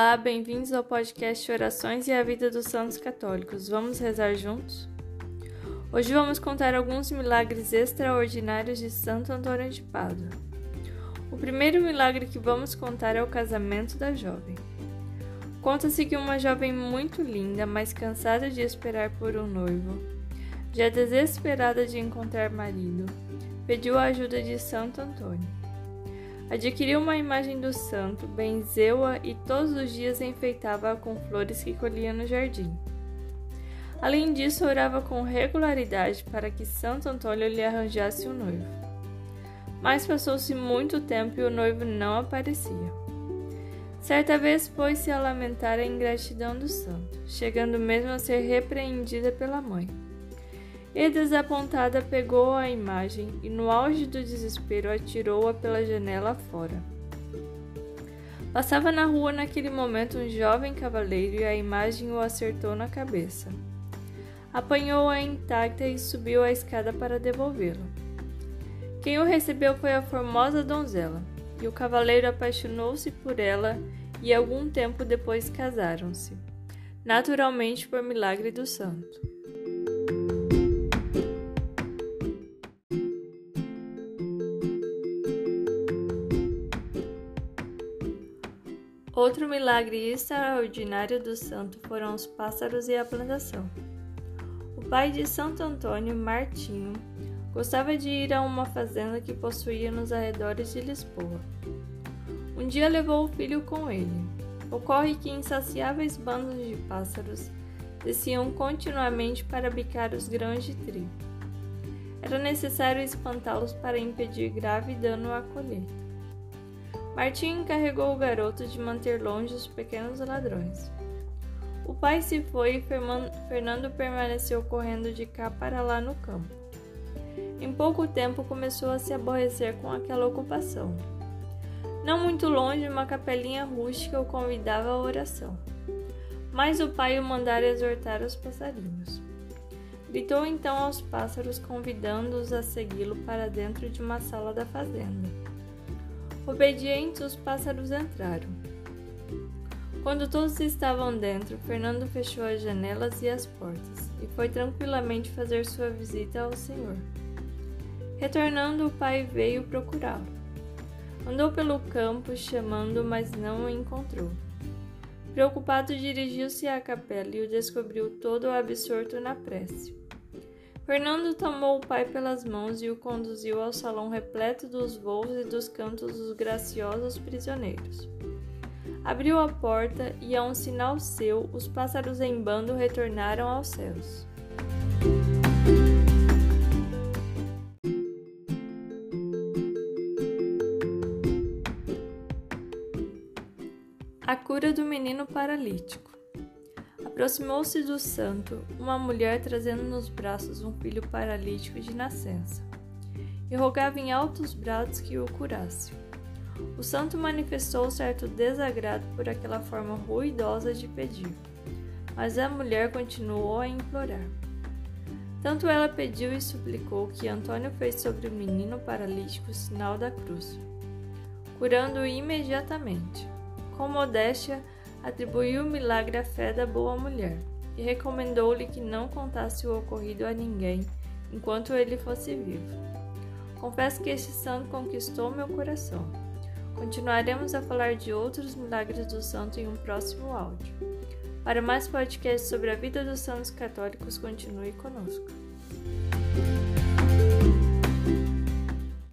Olá, bem-vindos ao podcast Orações e a Vida dos Santos Católicos. Vamos rezar juntos? Hoje vamos contar alguns milagres extraordinários de Santo Antônio de Pádua. O primeiro milagre que vamos contar é o casamento da jovem. Conta-se que uma jovem muito linda, mas cansada de esperar por um noivo, já desesperada de encontrar marido, pediu a ajuda de Santo Antônio. Adquiriu uma imagem do santo, benzeu-a e todos os dias enfeitava-a com flores que colhia no jardim. Além disso, orava com regularidade para que Santo Antônio lhe arranjasse um noivo. Mas passou-se muito tempo e o noivo não aparecia. Certa vez pôs-se a lamentar a ingratidão do santo, chegando mesmo a ser repreendida pela mãe. E desapontada pegou a imagem e, no auge do desespero, atirou-a pela janela fora. Passava na rua naquele momento um jovem cavaleiro e a imagem o acertou na cabeça. Apanhou-a intacta e subiu a escada para devolvê-la. Quem o recebeu foi a formosa donzela, e o cavaleiro apaixonou-se por ela e algum tempo depois casaram-se, naturalmente por milagre do santo. Outro milagre extraordinário do santo foram os pássaros e a plantação. O pai de Santo Antônio, Martinho, gostava de ir a uma fazenda que possuía nos arredores de Lisboa. Um dia levou o filho com ele. Ocorre que insaciáveis bandos de pássaros desciam continuamente para bicar os grãos de trigo. Era necessário espantá-los para impedir grave dano à colheita. Martim encarregou o garoto de manter longe os pequenos ladrões. O pai se foi e Fernando permaneceu correndo de cá para lá no campo. Em pouco tempo começou a se aborrecer com aquela ocupação. Não muito longe, uma capelinha rústica o convidava à oração. Mas o pai o mandara exortar os passarinhos. Gritou então aos pássaros, convidando-os a segui-lo para dentro de uma sala da fazenda. Obedientes, os pássaros entraram. Quando todos estavam dentro, Fernando fechou as janelas e as portas e foi tranquilamente fazer sua visita ao Senhor. Retornando, o pai veio procurá-lo. Andou pelo campo chamando, mas não o encontrou. Preocupado, dirigiu-se à capela e o descobriu todo absorto na prece. Fernando tomou o pai pelas mãos e o conduziu ao salão repleto dos voos e dos cantos dos graciosos prisioneiros. Abriu a porta e, a um sinal seu, os pássaros em bando retornaram aos céus. A cura do menino paralítico. Aproximou-se do santo uma mulher trazendo nos braços um filho paralítico de nascença, e rogava em altos brados que o curasse. O santo manifestou certo desagrado por aquela forma ruidosa de pedir, mas a mulher continuou a implorar. Tanto ela pediu e suplicou que Antônio fez sobre o menino paralítico o sinal da cruz, curando-o imediatamente. Com modéstia, atribuiu o milagre à fé da boa mulher e recomendou-lhe que não contasse o ocorrido a ninguém enquanto ele fosse vivo. Confesso que este santo conquistou meu coração. Continuaremos a falar de outros milagres do santo em um próximo áudio. Para mais podcasts sobre a vida dos santos católicos, continue conosco.